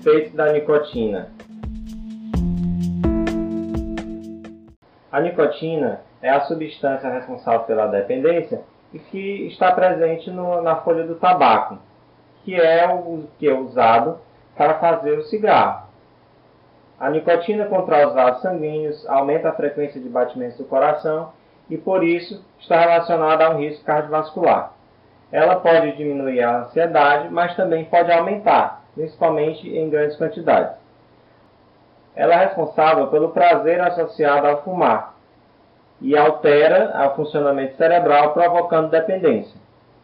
efeitos da nicotina. A nicotina é a substância responsável pela dependência e que está presente no, na folha do tabaco, que é o que é usado para fazer o cigarro. A nicotina contrai os vasos sanguíneos, aumenta a frequência de batimentos do coração e, por isso, está relacionada a um risco cardiovascular. Ela pode diminuir a ansiedade, mas também pode aumentar, principalmente em grandes quantidades. Ela é responsável pelo prazer associado ao fumar e altera o funcionamento cerebral, provocando dependência.